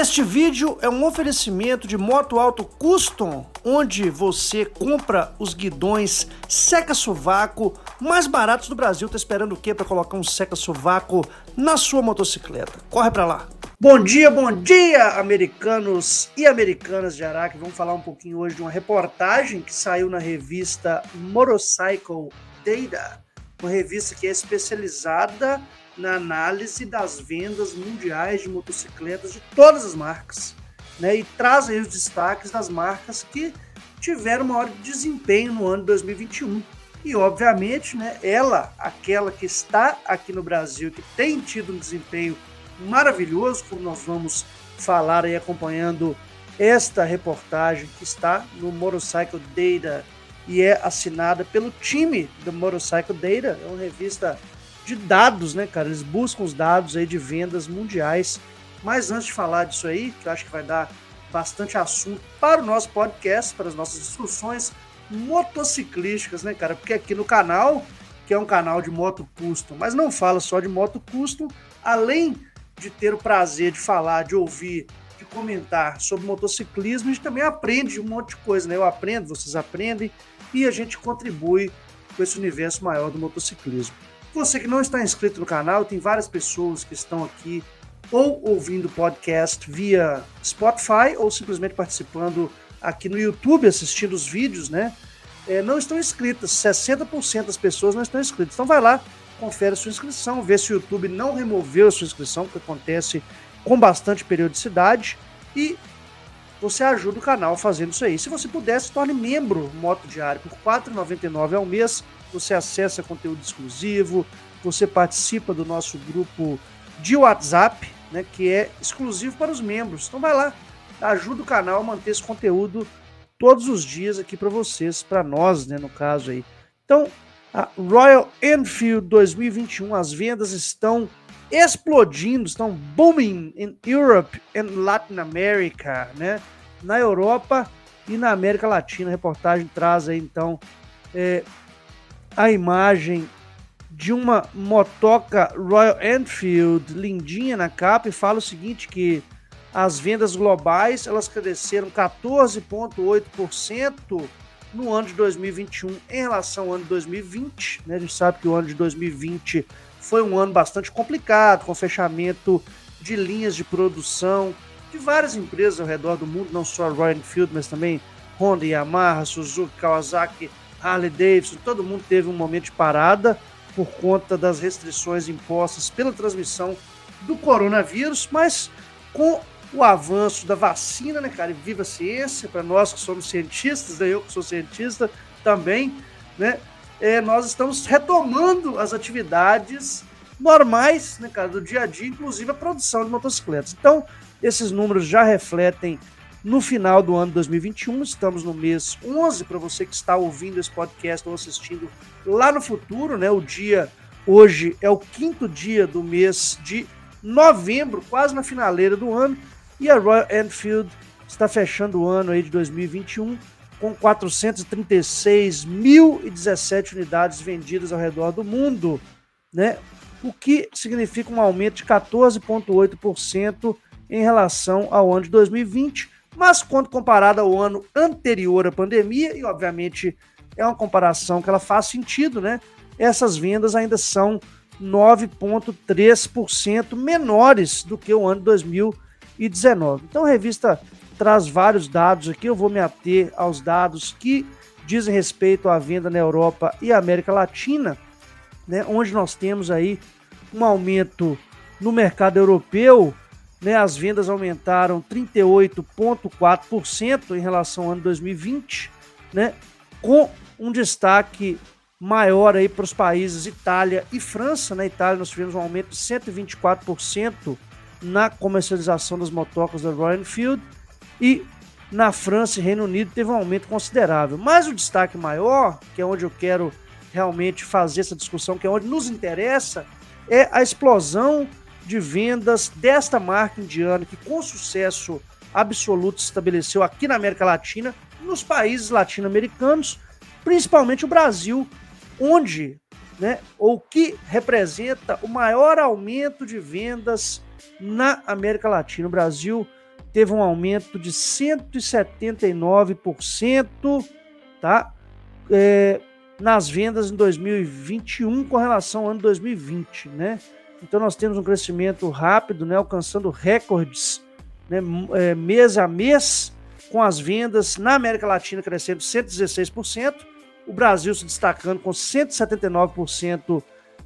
Este vídeo é um oferecimento de Moto Alto Custom, onde você compra os guidões seca-sovaco mais baratos do Brasil. Tá esperando o quê para colocar um seca-sovaco na sua motocicleta? Corre para lá. Bom dia, bom dia, americanos e americanas de Araque. Vamos falar um pouquinho hoje de uma reportagem que saiu na revista Motorcycle Data, uma revista que é especializada na análise das vendas mundiais de motocicletas de todas as marcas, né? E traz aí os destaques das marcas que tiveram maior desempenho no ano de 2021. E obviamente, né, ela, aquela que está aqui no Brasil, que tem tido um desempenho maravilhoso, como nós vamos falar aí acompanhando esta reportagem que está no Motorcycle Data e é assinada pelo time do Motorcycle Data, é uma revista de dados, né, cara? Eles buscam os dados aí de vendas mundiais. Mas antes de falar disso aí, que eu acho que vai dar bastante assunto para o nosso podcast, para as nossas discussões motociclísticas, né, cara? Porque aqui no canal, que é um canal de moto custom, mas não fala só de moto custom, além de ter o prazer de falar, de ouvir, de comentar sobre motociclismo, a gente também aprende um monte de coisa, né? Eu aprendo, vocês aprendem e a gente contribui com esse universo maior do motociclismo. Você que não está inscrito no canal, tem várias pessoas que estão aqui ou ouvindo o podcast via Spotify ou simplesmente participando aqui no YouTube, assistindo os vídeos, né? É, não estão inscritas. 60% das pessoas não estão inscritas. Então vai lá, confere sua inscrição, vê se o YouTube não removeu a sua inscrição, que acontece com bastante periodicidade, e você ajuda o canal fazendo isso aí. Se você puder, se torne membro Moto Diário por R$ 4,99 ao mês você acessa conteúdo exclusivo, você participa do nosso grupo de WhatsApp, né, que é exclusivo para os membros. Então vai lá, ajuda o canal a manter esse conteúdo todos os dias aqui para vocês, para nós, né, no caso aí. Então, a Royal Enfield 2021, as vendas estão explodindo, estão booming in Europe and Latin America, né? Na Europa e na América Latina. A reportagem traz aí então é, a imagem de uma motoca Royal Enfield lindinha na capa e fala o seguinte que as vendas globais elas cresceram 14,8% no ano de 2021 em relação ao ano de 2020. Né? A gente sabe que o ano de 2020 foi um ano bastante complicado, com fechamento de linhas de produção de várias empresas ao redor do mundo, não só a Royal Enfield, mas também Honda, Yamaha, Suzuki, Kawasaki, Harley Davidson, todo mundo teve um momento de parada por conta das restrições impostas pela transmissão do coronavírus, mas com o avanço da vacina, né, cara? E viva a ciência, para nós que somos cientistas, né, eu que sou cientista também, né? É, nós estamos retomando as atividades normais, né, cara, do dia a dia, inclusive a produção de motocicletas. Então, esses números já refletem no final do ano de 2021. Estamos no mês 11, para você que está ouvindo esse podcast ou assistindo lá no futuro, né? O dia hoje é o quinto dia do mês de novembro, quase na finaleira do ano, e a Royal Enfield está fechando o ano aí de 2021 com 436.017 unidades vendidas ao redor do mundo, né? O que significa um aumento de 14,8% em relação ao ano de 2020 mas quando comparada ao ano anterior à pandemia, e obviamente é uma comparação que ela faz sentido, né? Essas vendas ainda são 9,3% menores do que o ano de 2019. Então a revista traz vários dados aqui, eu vou me ater aos dados que dizem respeito à venda na Europa e América Latina, né, onde nós temos aí um aumento no mercado europeu né, as vendas aumentaram 38,4% em relação ao ano 2020, né, com um destaque maior aí para os países Itália e França. Na Itália nós tivemos um aumento de 124% na comercialização das motocas da Royal Enfield e na França e Reino Unido teve um aumento considerável. Mas o destaque maior, que é onde eu quero realmente fazer essa discussão, que é onde nos interessa, é a explosão de vendas desta marca indiana que com sucesso absoluto se estabeleceu aqui na América Latina, nos países latino-americanos, principalmente o Brasil, onde né, ou que representa o maior aumento de vendas na América Latina. O Brasil teve um aumento de 179%, tá? É, nas vendas em 2021 com relação ao ano 2020, né? Então nós temos um crescimento rápido, né, alcançando recordes né, é, mês a mês, com as vendas na América Latina crescendo 116%, o Brasil se destacando com 179%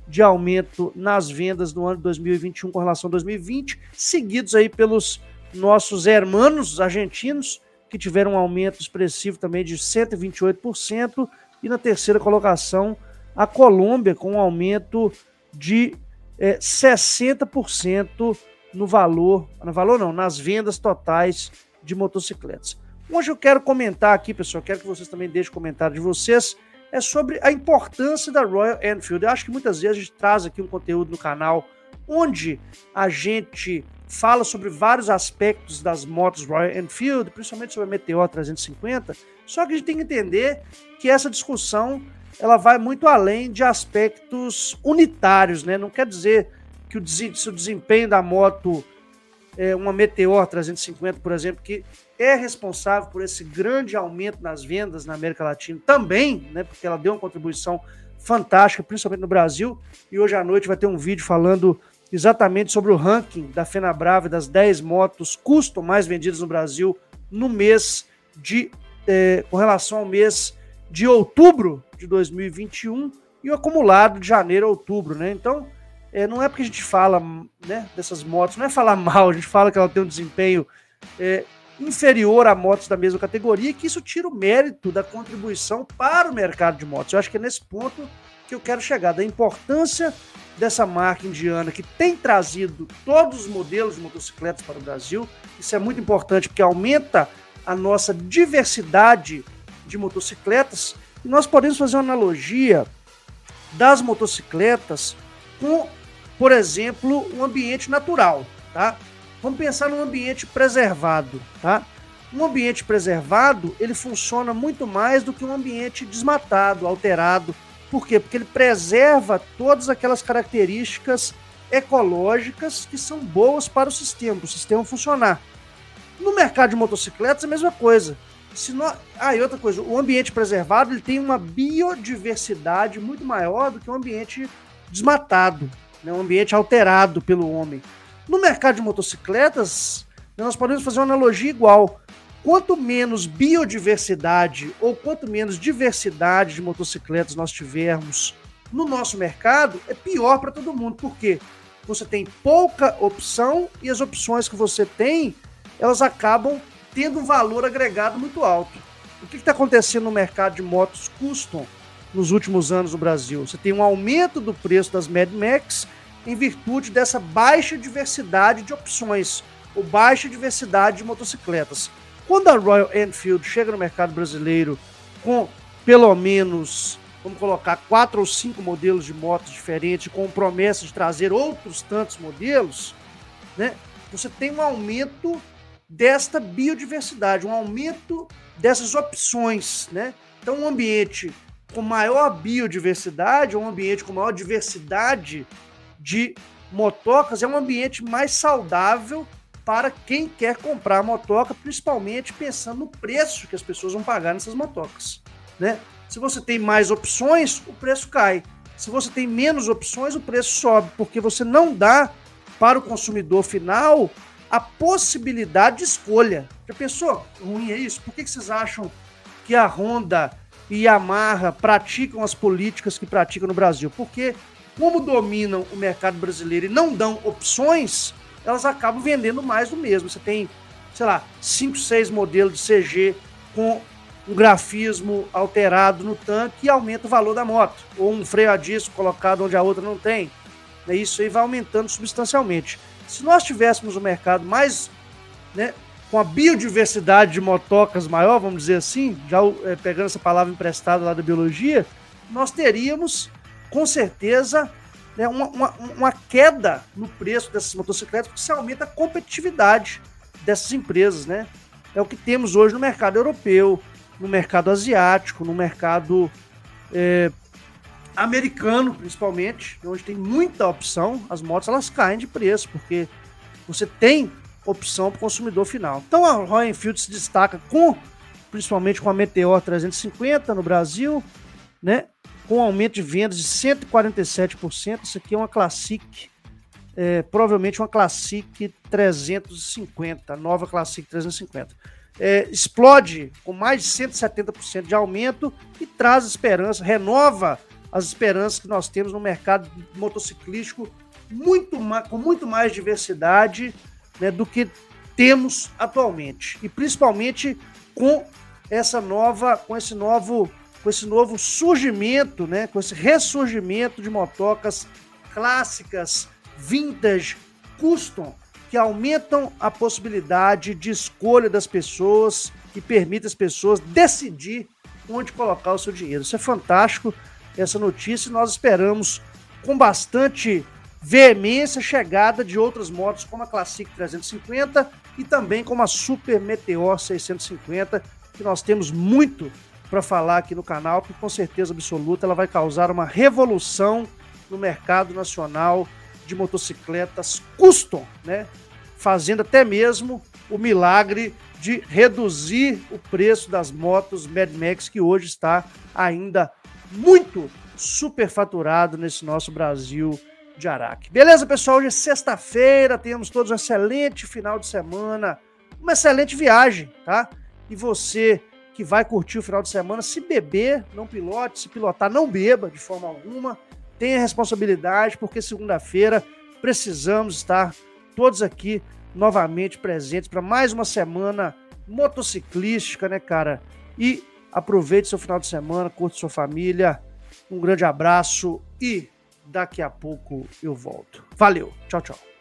de aumento nas vendas no ano de 2021 com relação a 2020, seguidos aí pelos nossos hermanos argentinos, que tiveram um aumento expressivo também de 128%, e na terceira colocação a Colômbia com um aumento de é, 60% no valor, no valor não, nas vendas totais de motocicletas. Hoje eu quero comentar aqui, pessoal, quero que vocês também deixem comentário de vocês, é sobre a importância da Royal Enfield. Eu acho que muitas vezes a gente traz aqui um conteúdo no canal onde a gente fala sobre vários aspectos das motos Royal Enfield, principalmente sobre a Meteor 350, só que a gente tem que entender que essa discussão ela vai muito além de aspectos unitários, né? Não quer dizer que o, se o desempenho da moto é uma Meteor 350, por exemplo, que é responsável por esse grande aumento nas vendas na América Latina também, né? Porque ela deu uma contribuição fantástica, principalmente no Brasil. E hoje à noite vai ter um vídeo falando exatamente sobre o ranking da Fenabrave das 10 motos custom mais vendidas no Brasil no mês de é, com relação ao mês de outubro de 2021 e o acumulado de janeiro a outubro, né? Então, é, não é porque a gente fala né, dessas motos, não é falar mal, a gente fala que ela tem um desempenho é, inferior a motos da mesma categoria, que isso tira o mérito da contribuição para o mercado de motos. Eu acho que é nesse ponto que eu quero chegar, da importância dessa marca indiana que tem trazido todos os modelos de motocicletas para o Brasil. Isso é muito importante porque aumenta a nossa diversidade de motocicletas. E nós podemos fazer uma analogia das motocicletas com, por exemplo, um ambiente natural, tá? Vamos pensar num ambiente preservado, tá? Um ambiente preservado, ele funciona muito mais do que um ambiente desmatado, alterado. Por quê? Porque ele preserva todas aquelas características ecológicas que são boas para o sistema, para o sistema funcionar. No mercado de motocicletas, a mesma coisa. Se nós... Ah, e outra coisa, o ambiente preservado ele tem uma biodiversidade muito maior do que um ambiente desmatado, né? um ambiente alterado pelo homem. No mercado de motocicletas, nós podemos fazer uma analogia igual. Quanto menos biodiversidade ou quanto menos diversidade de motocicletas nós tivermos no nosso mercado, é pior para todo mundo. Por quê? Você tem pouca opção e as opções que você tem, elas acabam tendo um valor agregado muito alto. O que está acontecendo no mercado de motos custom nos últimos anos no Brasil? Você tem um aumento do preço das Mad Max em virtude dessa baixa diversidade de opções, ou baixa diversidade de motocicletas. Quando a Royal Enfield chega no mercado brasileiro com pelo menos, vamos colocar, quatro ou cinco modelos de motos diferentes, com promessa de trazer outros tantos modelos, né? Você tem um aumento desta biodiversidade, um aumento dessas opções, né? Então, um ambiente com maior biodiversidade, um ambiente com maior diversidade de motocas, é um ambiente mais saudável para quem quer comprar motoca, principalmente pensando no preço que as pessoas vão pagar nessas motocas, né? Se você tem mais opções, o preço cai. Se você tem menos opções, o preço sobe, porque você não dá para o consumidor final a possibilidade de escolha. Já pensou? Ruim é isso? Por que, vocês acham que a Honda e a Yamaha praticam as políticas que praticam no Brasil? Porque, como dominam o mercado brasileiro e não dão opções, elas acabam vendendo mais do mesmo. Você tem, sei lá, 5, 6 modelos de CG com um grafismo alterado no tanque e aumenta o valor da moto. Ou um freio a disco colocado onde a outra não tem. Isso aí vai aumentando substancialmente. Se nós tivéssemos um mercado mais, né, com a biodiversidade de motocas maior, vamos dizer assim, já é, pegando essa palavra emprestada lá da biologia, nós teríamos, com certeza, né, uma, uma, uma, queda no preço dessas motocicletas, porque isso aumenta a competitividade dessas empresas, né? É o que temos hoje no mercado europeu, no mercado asiático, no mercado é, americano, principalmente, onde tem muita opção, as motos elas caem de preço, porque você tem opção para o consumidor final. Então a Royal Enfield se destaca com, principalmente com a Meteor 350 no Brasil, né? Com um aumento de vendas de 147%. Isso aqui é uma Classic, é, provavelmente uma Classic 350, nova Classic 350. É, explode com mais de 170% de aumento e traz esperança, renova as esperanças que nós temos no mercado motociclístico muito com muito mais diversidade né, do que temos atualmente e principalmente com essa nova, com esse novo, com esse novo surgimento, né, com esse ressurgimento de motocas clássicas, vintage, custom, que aumentam a possibilidade de escolha das pessoas e permite as pessoas decidir onde colocar o seu dinheiro. Isso é fantástico essa notícia e nós esperamos com bastante veemência chegada de outras motos como a Classic 350 e também como a Super Meteor 650, que nós temos muito para falar aqui no canal, que com certeza absoluta ela vai causar uma revolução no mercado nacional de motocicletas custom, né? Fazendo até mesmo o milagre de reduzir o preço das motos Mad Max que hoje está ainda muito superfaturado nesse nosso Brasil de Araque. Beleza, pessoal? Hoje é sexta-feira, temos todos um excelente final de semana, uma excelente viagem, tá? E você que vai curtir o final de semana, se beber, não pilote, se pilotar, não beba de forma alguma. Tenha responsabilidade, porque segunda-feira precisamos estar todos aqui novamente presentes para mais uma semana motociclística, né, cara? E Aproveite seu final de semana, curte sua família. Um grande abraço e daqui a pouco eu volto. Valeu, tchau, tchau.